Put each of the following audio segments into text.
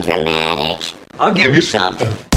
dramatic. I'll give you something.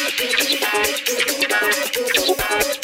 Thank you.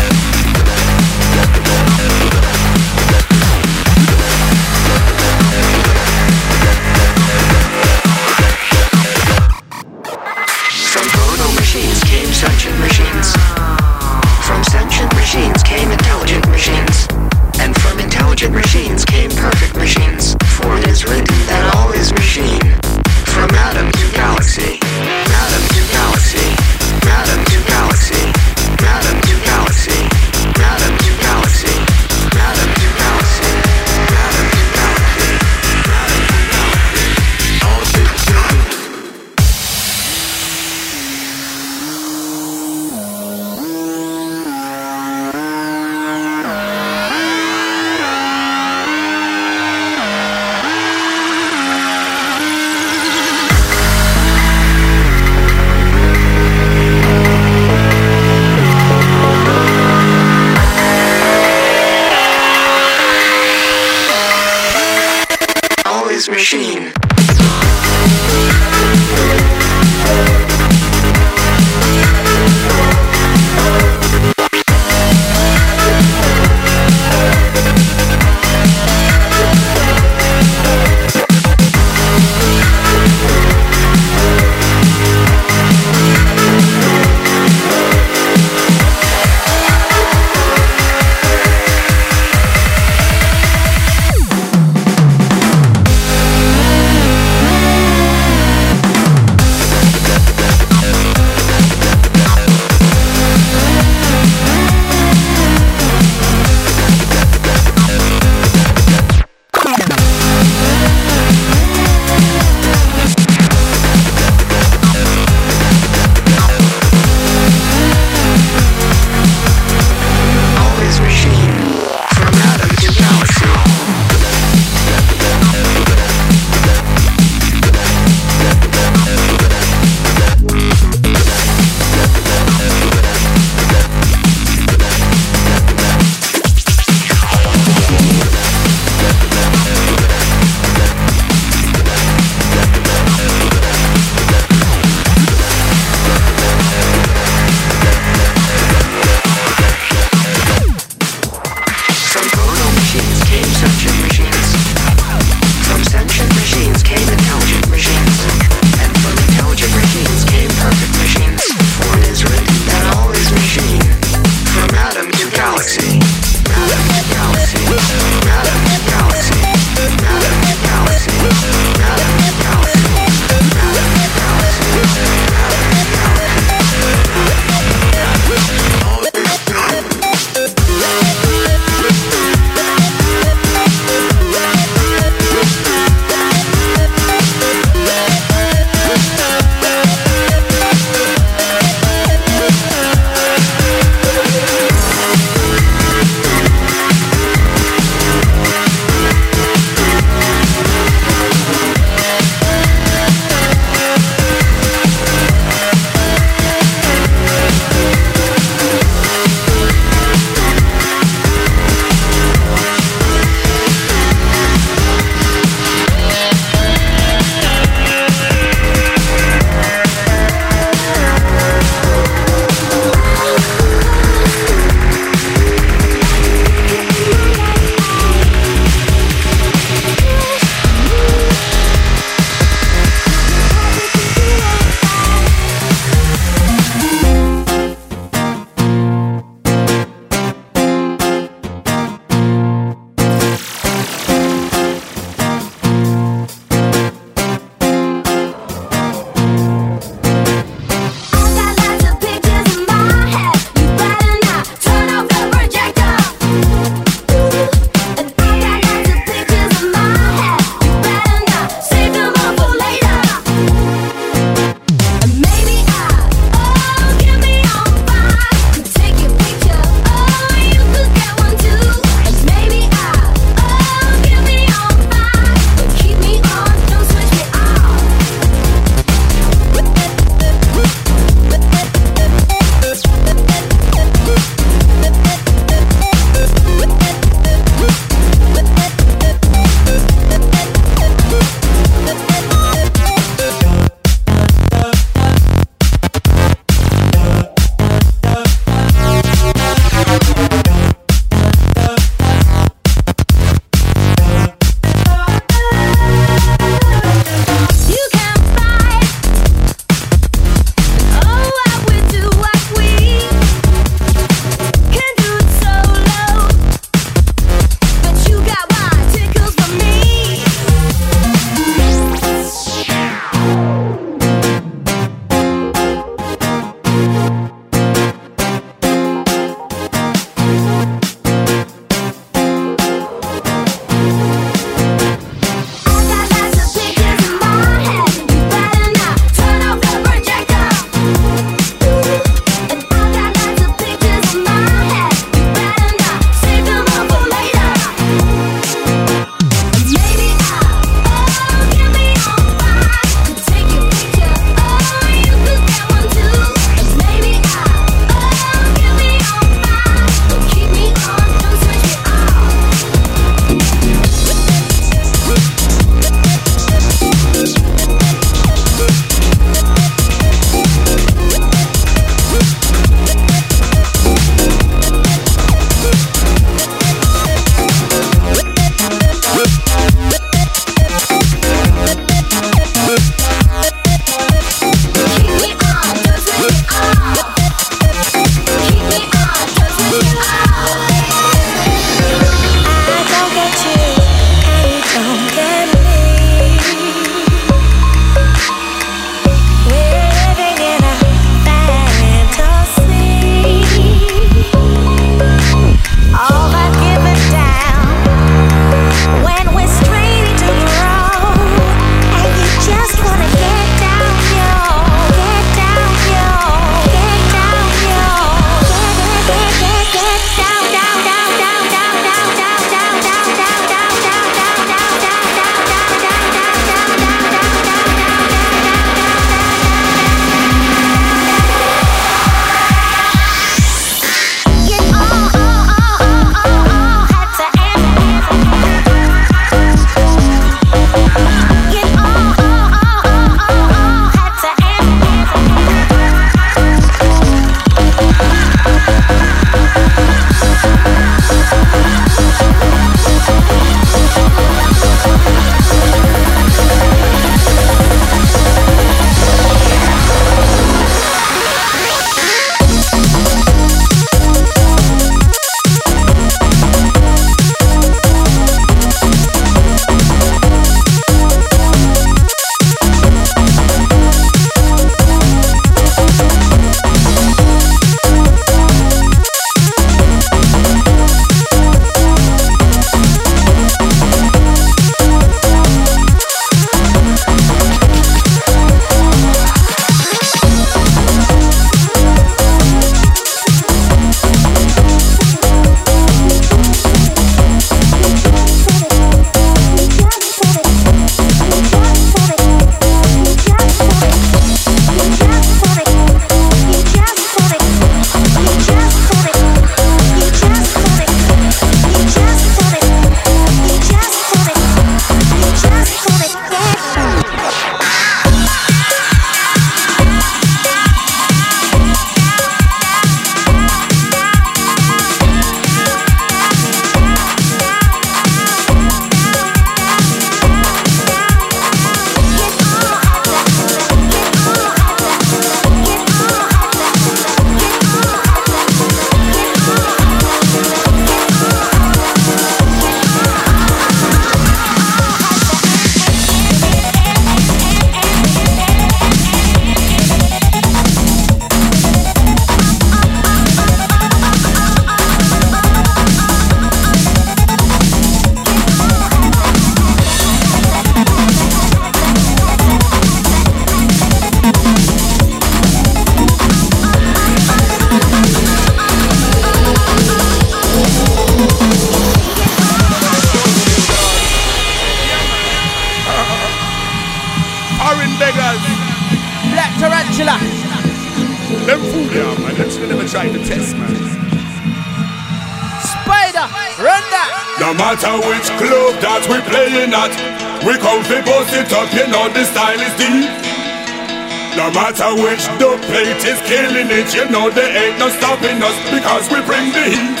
Matter which the plate is killing it, you know there ain't no stopping us because we bring the heat.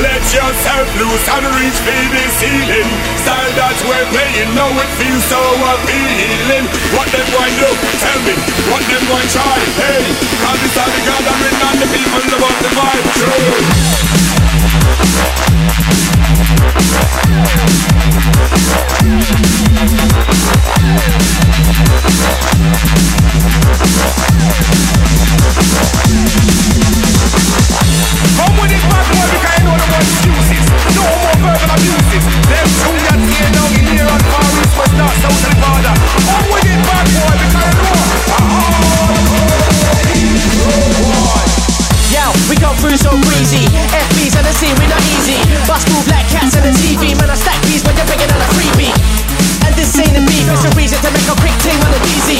Let yourself loose and reach for the ceiling. Style that we're playing, now it feels so appealing. What them going do? Tell me. What them going try? Hey, cause it's all the gathering and the people about the vibe. Come with Yo, we come through so breezy. FBs on the scene, we not easy. Bust through black cats on the TV. Man, I stack these when you're bringing on a freebie. And this ain't a beef, it's a reason to make a quick team on the DZ.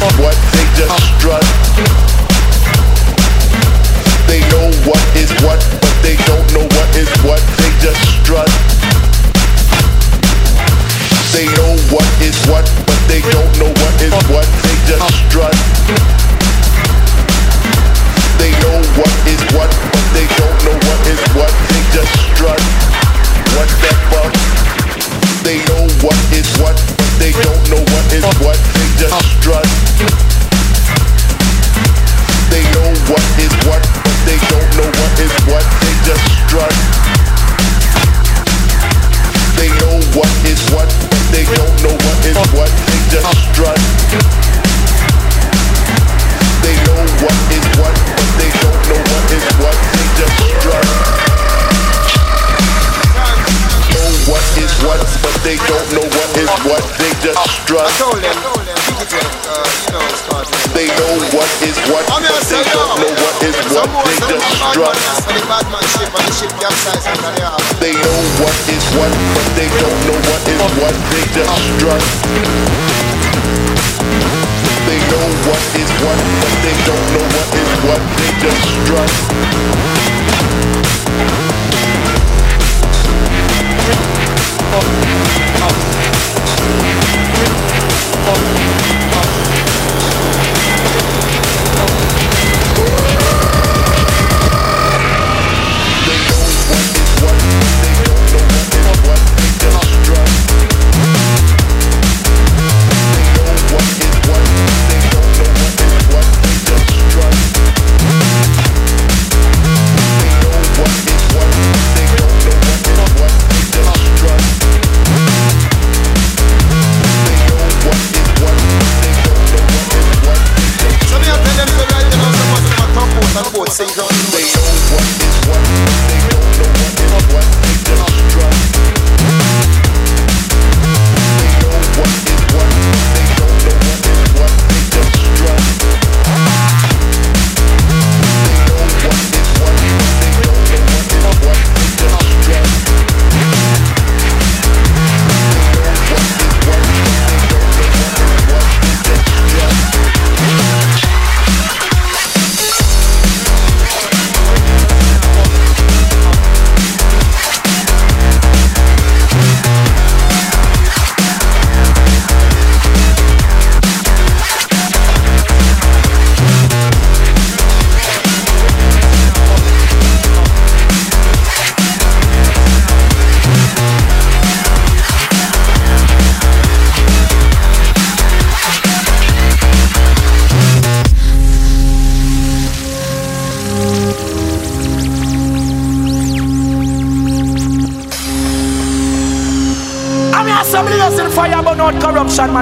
what. They just. They know what is what, but they don't know what is what. They just strut. They know what is what, but they don't know what is what. They just strut. They know what is what, but they don't know what is what. They just strut. What the fuck? They know what is what, but they don't know what is what. They know what is what, but they don't know what is what they just strut. They know what is what, but they don't know what is what, they destruct. They know what is what, but they don't know what is what. They destruct. They know what is what, but they don't know what is what they just strut. They know what is what, but they don't know what is what. They just. They know what is what, but they don't know what is what. They just strut. Know what is what, but they know what is what. They just strut. told them, keep it in, uh, you know, start with. They know what is what, I'm but they don't know what is what. They say just strut. man, and the bad man ship and the ship capsize under the arm. They know what is what, but they don't know what is what. They just strut. They know what is what, but they don't know what is what. They just strut. They know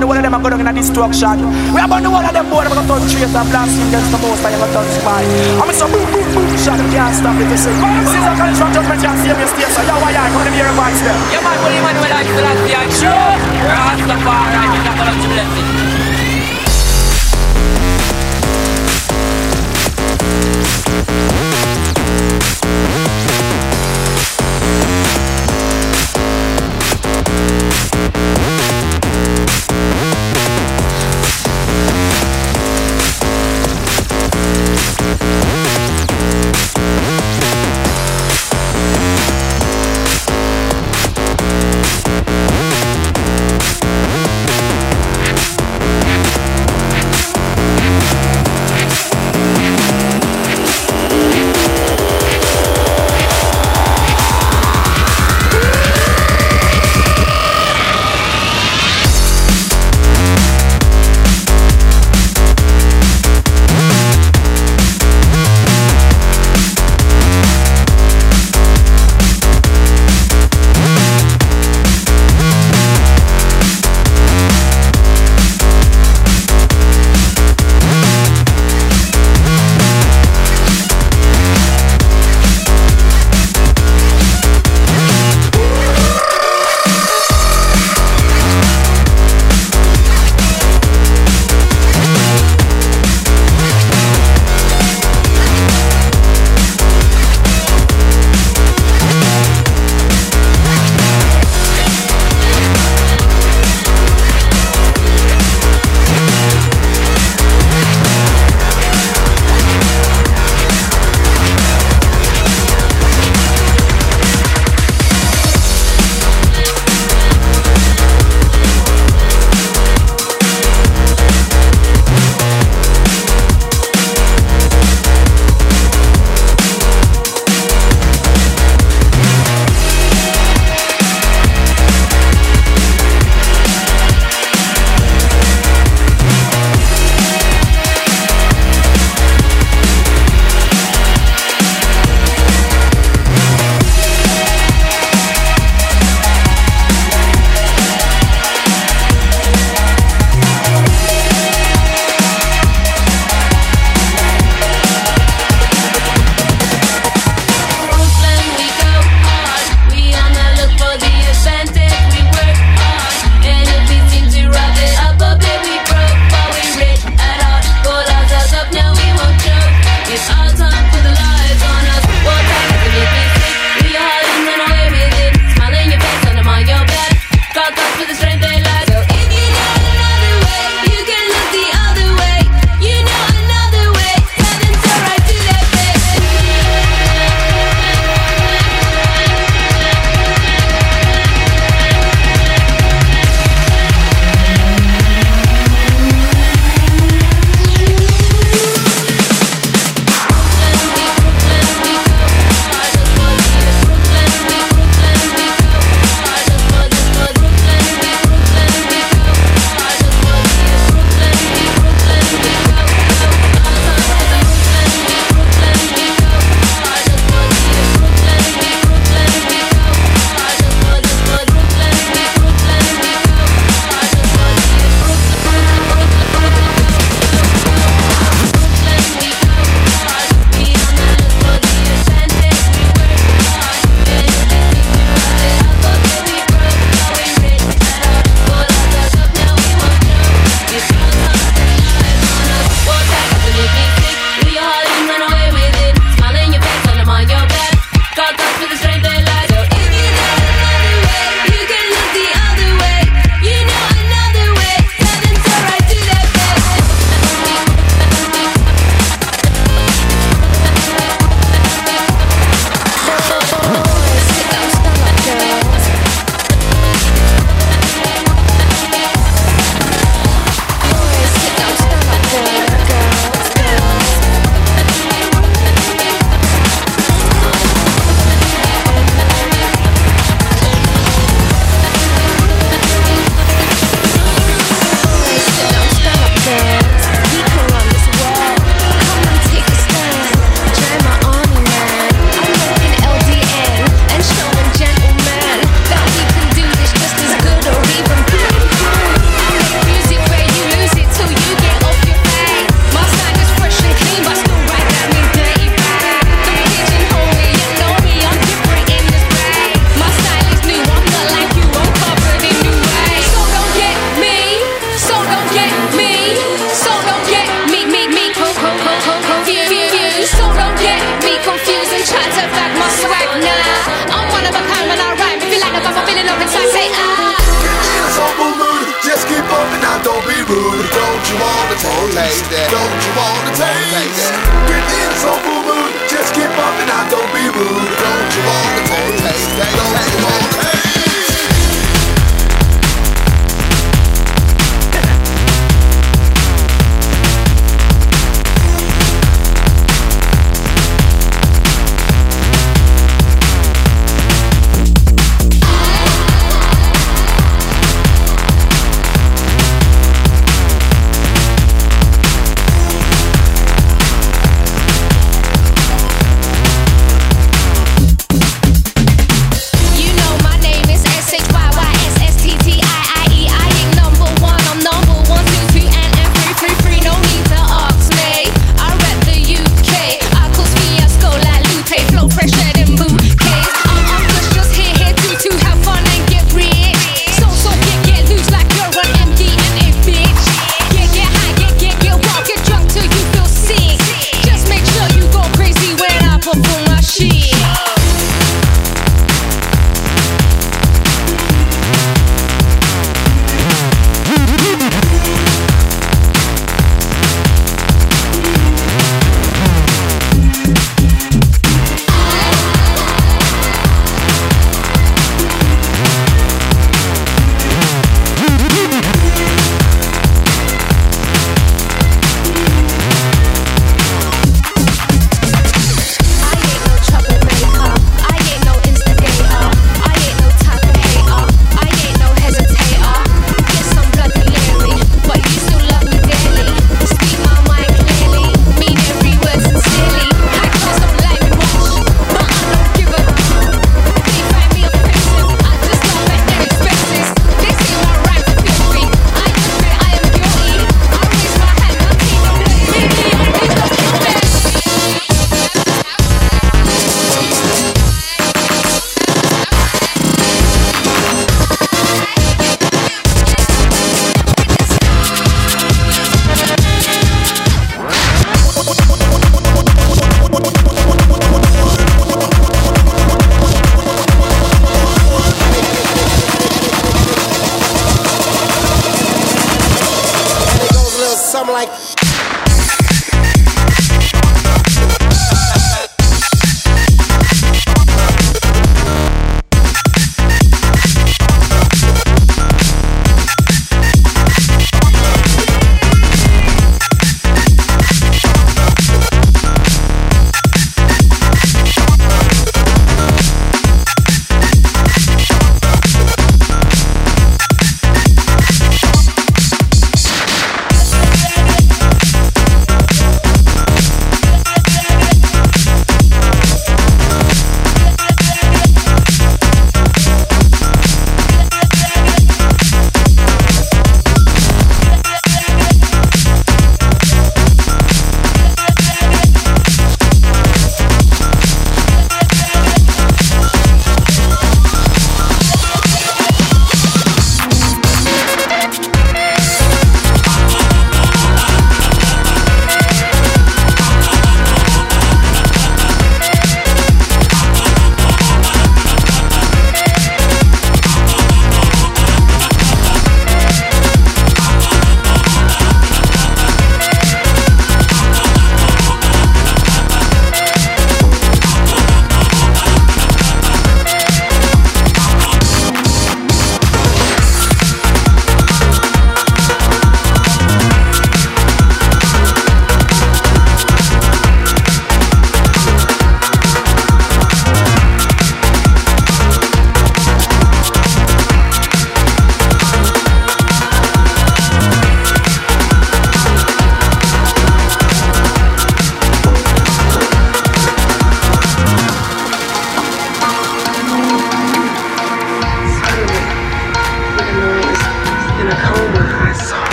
burn the whole of them and go down in a destruction. We are burn the whole of them boy, I'm gonna turn trace and blast him against the most and you're gonna turn spy. I'm so boom boom boom shot, you can't stop it. They You see, my season can strong judgment, you save your state, so yeah, why yeah, gonna me advice them. Yeah, my boy, man, when I feel like the action, we're all the far, I think I'm gonna bless it. We'll.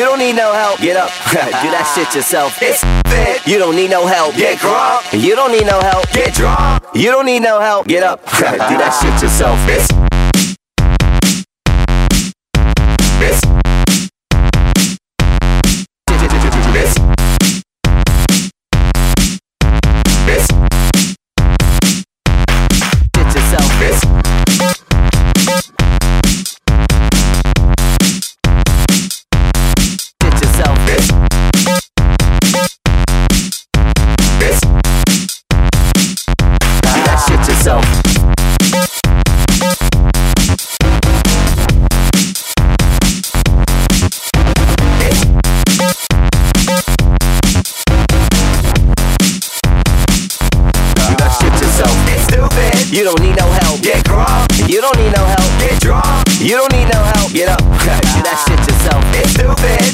You don't need no help. Get up. Do that shit yourself. It's stupid. You don't need no help. Get drunk. You don't need no help. Get drunk. You don't need no help. Get up. Do that shit yourself. It's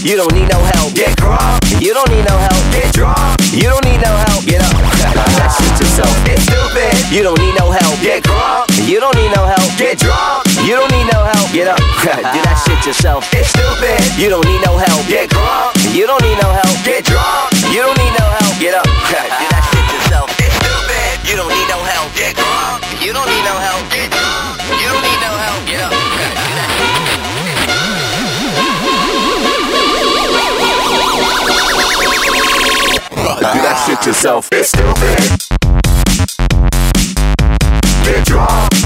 You don't need no help. Get drunk. You don't need no help. Get drunk. You don't need no help. Get up. Do that shit yourself. It's stupid. You don't need no help. Get drunk. You don't need no help. Get drunk. You don't need no help. Get up. Do that shit yourself. It's stupid. You don't need no help. Get drunk. You don't need no help. Get drunk. You don't need no help. Get up. Do that shit yourself. It's stupid. You don't need no help. Get drunk. You don't need no help. Get drunk. You don't need no help. Get up. Do that shit yourself. It's stupid. Get drunk.